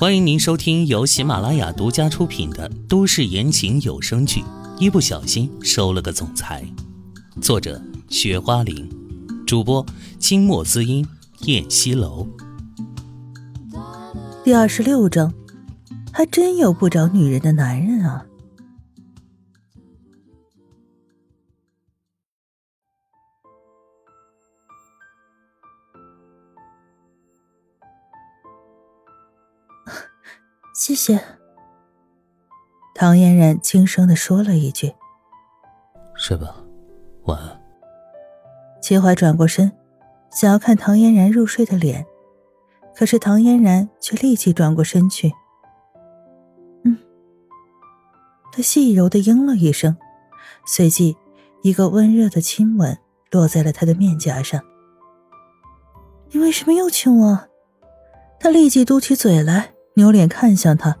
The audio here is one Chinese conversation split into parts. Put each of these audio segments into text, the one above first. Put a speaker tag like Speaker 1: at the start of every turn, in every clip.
Speaker 1: 欢迎您收听由喜马拉雅独家出品的都市言情有声剧《一不小心收了个总裁》，作者：雪花玲，主播：清墨滋音、燕西楼。
Speaker 2: 第二十六章，还真有不找女人的男人啊！谢谢。唐嫣然轻声的说了一句：“
Speaker 1: 睡吧，晚安。”
Speaker 2: 秦淮转过身，想要看唐嫣然入睡的脸，可是唐嫣然却立即转过身去。嗯，他细柔的应了一声，随即一个温热的亲吻落在了他的面颊上。你为什么又亲我？他立即嘟起嘴来。扭脸看向他，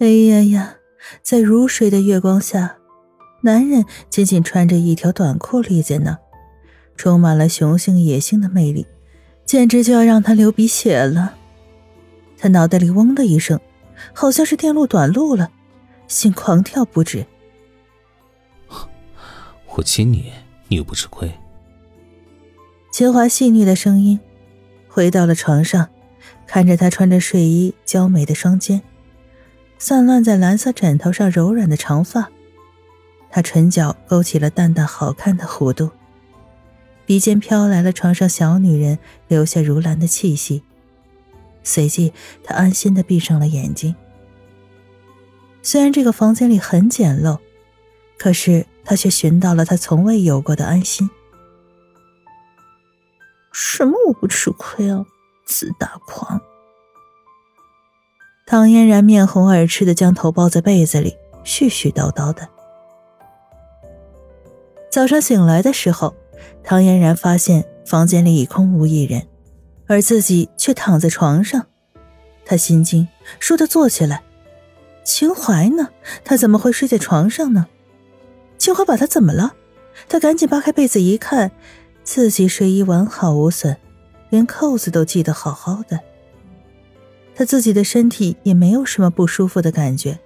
Speaker 2: 哎呀呀，在如水的月光下，男人仅仅穿着一条短裤立在那，充满了雄性野性的魅力，简直就要让他流鼻血了。他脑袋里嗡的一声，好像是电路短路了，心狂跳不止。
Speaker 1: 我亲你，你又不吃亏。
Speaker 2: 秦华细腻的声音回到了床上。看着他穿着睡衣，娇美的双肩，散乱在蓝色枕头上柔软的长发，他唇角勾起了淡淡好看的弧度，鼻尖飘来了床上小女人留下如兰的气息，随即他安心的闭上了眼睛。虽然这个房间里很简陋，可是他却寻到了他从未有过的安心。什么我不吃亏啊？自大狂！唐嫣然面红耳赤的将头抱在被子里，絮絮叨叨的。早上醒来的时候，唐嫣然发现房间里已空无一人，而自己却躺在床上。她心惊，倏地坐起来。秦淮呢？他怎么会睡在床上呢？秦淮把他怎么了？他赶紧扒开被子一看，自己睡衣完好无损。连扣子都系得好好的，他自己的身体也没有什么不舒服的感觉。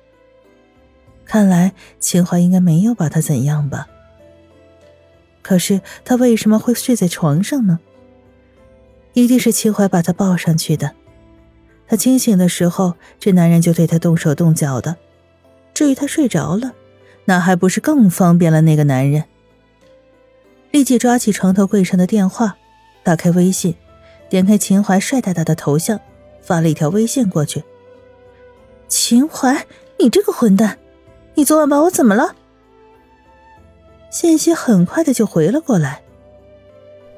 Speaker 2: 看来秦淮应该没有把他怎样吧？可是他为什么会睡在床上呢？一定是秦淮把他抱上去的。他清醒的时候，这男人就对他动手动脚的。至于他睡着了，那还不是更方便了那个男人？立即抓起床头柜上的电话，打开微信。点开秦淮帅大大的头像，发了一条微信过去。秦淮，你这个混蛋，你昨晚把我怎么了？信息很快的就回了过来。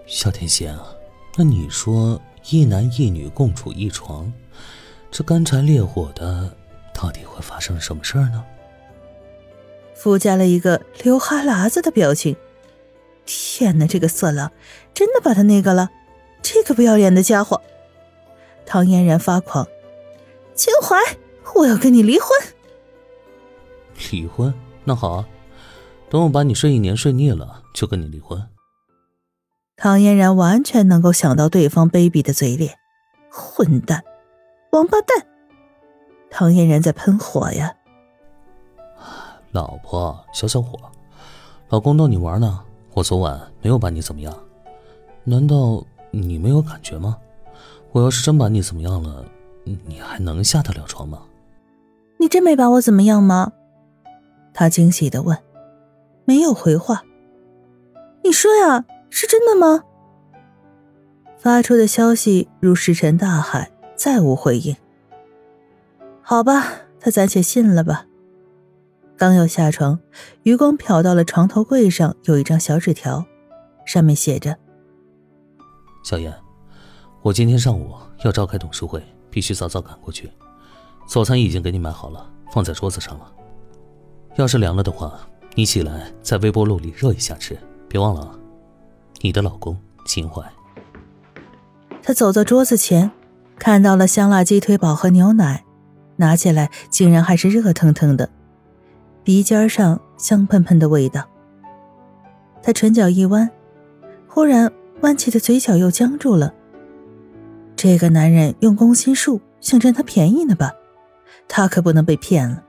Speaker 1: 小天仙啊，那你说一男一女共处一床，这干柴烈火的，到底会发生什么事儿呢？
Speaker 2: 附加了一个流哈喇子的表情。天哪，这个色狼真的把他那个了！这个不要脸的家伙，唐嫣然发狂。秦淮，我要跟你离婚。
Speaker 1: 离婚？那好啊，等我把你睡一年睡腻了，就跟你离婚。
Speaker 2: 唐嫣然完全能够想到对方卑鄙的嘴脸，混蛋，王八蛋！唐嫣然在喷火呀。
Speaker 1: 老婆，消消火，老公逗你玩呢。我昨晚没有把你怎么样，难道？你没有感觉吗？我要是真把你怎么样了，你还能下得了床吗？
Speaker 2: 你真没把我怎么样吗？他惊喜的问，没有回话。你说呀，是真的吗？发出的消息如石沉大海，再无回应。好吧，他暂且信了吧。刚要下床，余光瞟到了床头柜上有一张小纸条，上面写着。
Speaker 1: 小燕，我今天上午要召开董事会，必须早早赶过去。早餐已经给你买好了，放在桌子上了。要是凉了的话，你起来在微波炉里热一下吃。别忘了，你的老公秦淮。
Speaker 2: 他走到桌子前，看到了香辣鸡腿堡和牛奶，拿起来竟然还是热腾腾的，鼻尖上香喷喷的味道。他唇角一弯，忽然。弯起的嘴角又僵住了。这个男人用攻心术想占她便宜呢吧？她可不能被骗了。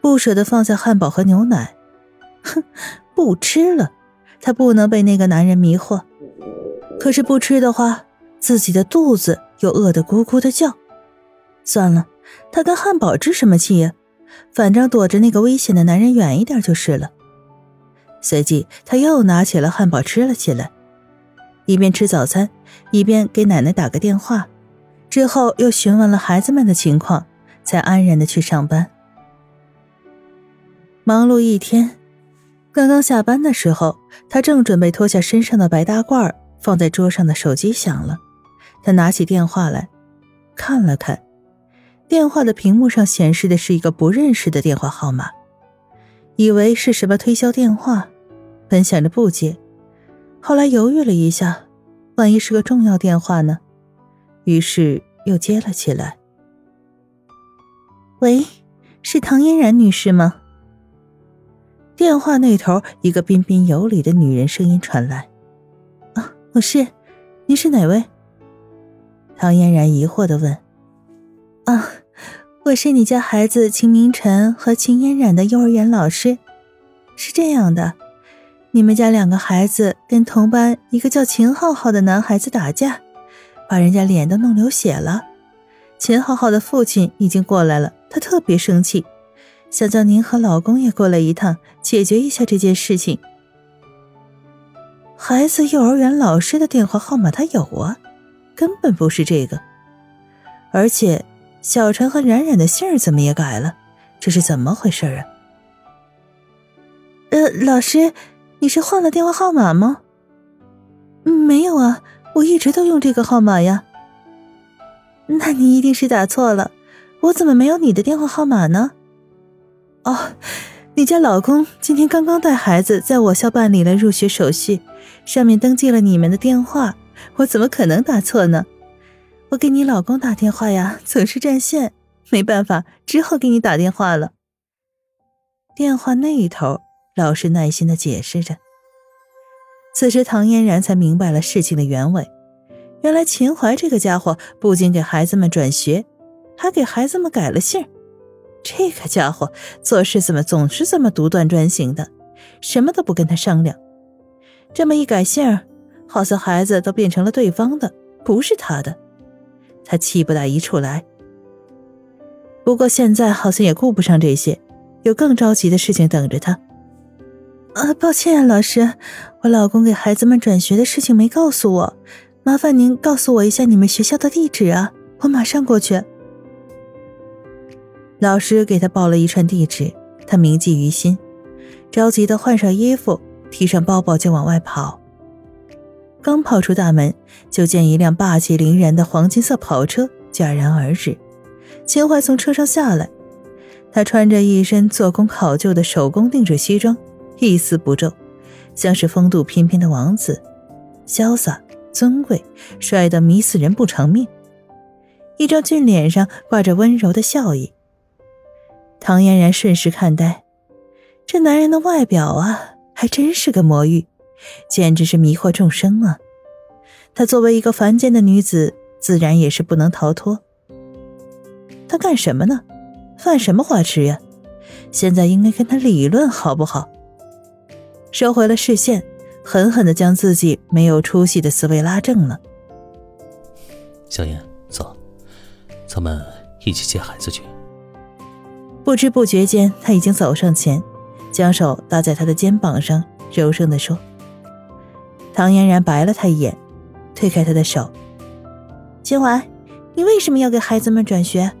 Speaker 2: 不舍得放下汉堡和牛奶，哼，不吃了。她不能被那个男人迷惑。可是不吃的话，自己的肚子又饿得咕咕的叫。算了，她跟汉堡置什么气呀？反正躲着那个危险的男人远一点就是了。随即，她又拿起了汉堡吃了起来，一边吃早餐，一边给奶奶打个电话，之后又询问了孩子们的情况，才安然的去上班。忙碌一天，刚刚下班的时候，他正准备脱下身上的白大褂，放在桌上的手机响了，他拿起电话来看了看。电话的屏幕上显示的是一个不认识的电话号码，以为是什么推销电话，本想着不接，后来犹豫了一下，万一是个重要电话呢？于是又接了起来。喂，是唐嫣然女士吗？电话那头一个彬彬有礼的女人声音传来：“啊，我是，您是哪位？”唐嫣然疑惑的问。啊，我是你家孩子秦明晨和秦嫣然的幼儿园老师。是这样的，你们家两个孩子跟同班一个叫秦浩浩的男孩子打架，把人家脸都弄流血了。秦浩浩的父亲已经过来了，他特别生气，想叫您和老公也过来一趟，解决一下这件事情。孩子幼儿园老师的电话号码他有啊，根本不是这个，而且。小陈和冉冉的姓儿怎么也改了？这是怎么回事啊？呃，老师，你是换了电话号码吗？没有啊，我一直都用这个号码呀。那你一定是打错了，我怎么没有你的电话号码呢？哦，你家老公今天刚刚带孩子在我校办理了入学手续，上面登记了你们的电话，我怎么可能打错呢？我给你老公打电话呀，总是占线，没办法，只好给你打电话了。电话那一头，老师耐心的解释着。此时，唐嫣然才明白了事情的原委。原来秦淮这个家伙不仅给孩子们转学，还给孩子们改了姓。这个家伙做事怎么总是这么独断专行的？什么都不跟他商量。这么一改姓，好像孩子都变成了对方的，不是他的。他气不打一处来，不过现在好像也顾不上这些，有更着急的事情等着他。啊，抱歉啊，老师，我老公给孩子们转学的事情没告诉我，麻烦您告诉我一下你们学校的地址啊，我马上过去。老师给他报了一串地址，他铭记于心，着急的换上衣服，提上包包就往外跑。刚跑出大门，就见一辆霸气凌然的黄金色跑车戛然而止。秦淮从车上下来，他穿着一身做工考究的手工定制西装，一丝不皱，像是风度翩翩的王子，潇洒尊贵，帅得迷死人不偿命。一张俊脸上挂着温柔的笑意。唐嫣然顺势看呆，这男人的外表啊，还真是个魔芋。简直是迷惑众生啊！她作为一个凡间的女子，自然也是不能逃脱。她干什么呢？犯什么花痴呀？现在应该跟他理论好不好？收回了视线，狠狠的将自己没有出息的思维拉正了。
Speaker 1: 小燕，走，咱们一起接孩子去。
Speaker 2: 不知不觉间，他已经走上前，将手搭在他的肩膀上，柔声的说。唐嫣然白了他一眼，推开他的手。秦淮，你为什么要给孩子们转学？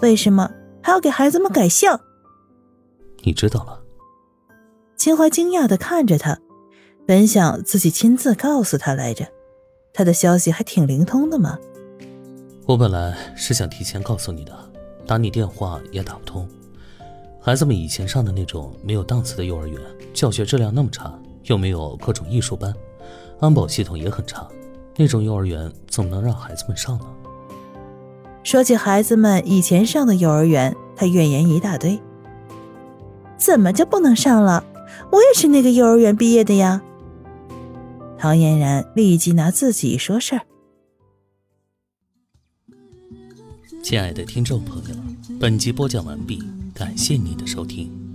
Speaker 2: 为什么还要给孩子们改姓？
Speaker 1: 你知道了。
Speaker 2: 秦淮惊讶地看着他，本想自己亲自告诉他来着，他的消息还挺灵通的嘛。
Speaker 1: 我本来是想提前告诉你的，打你电话也打不通。孩子们以前上的那种没有档次的幼儿园，教学质量那么差，又没有各种艺术班。安保系统也很差，那种幼儿园怎么能让孩子们上呢？
Speaker 2: 说起孩子们以前上的幼儿园，他怨言一大堆。怎么就不能上了？我也是那个幼儿园毕业的呀。”唐嫣然立即拿自己说事儿。
Speaker 1: 亲爱的听众朋友，本集播讲完毕，感谢您的收听。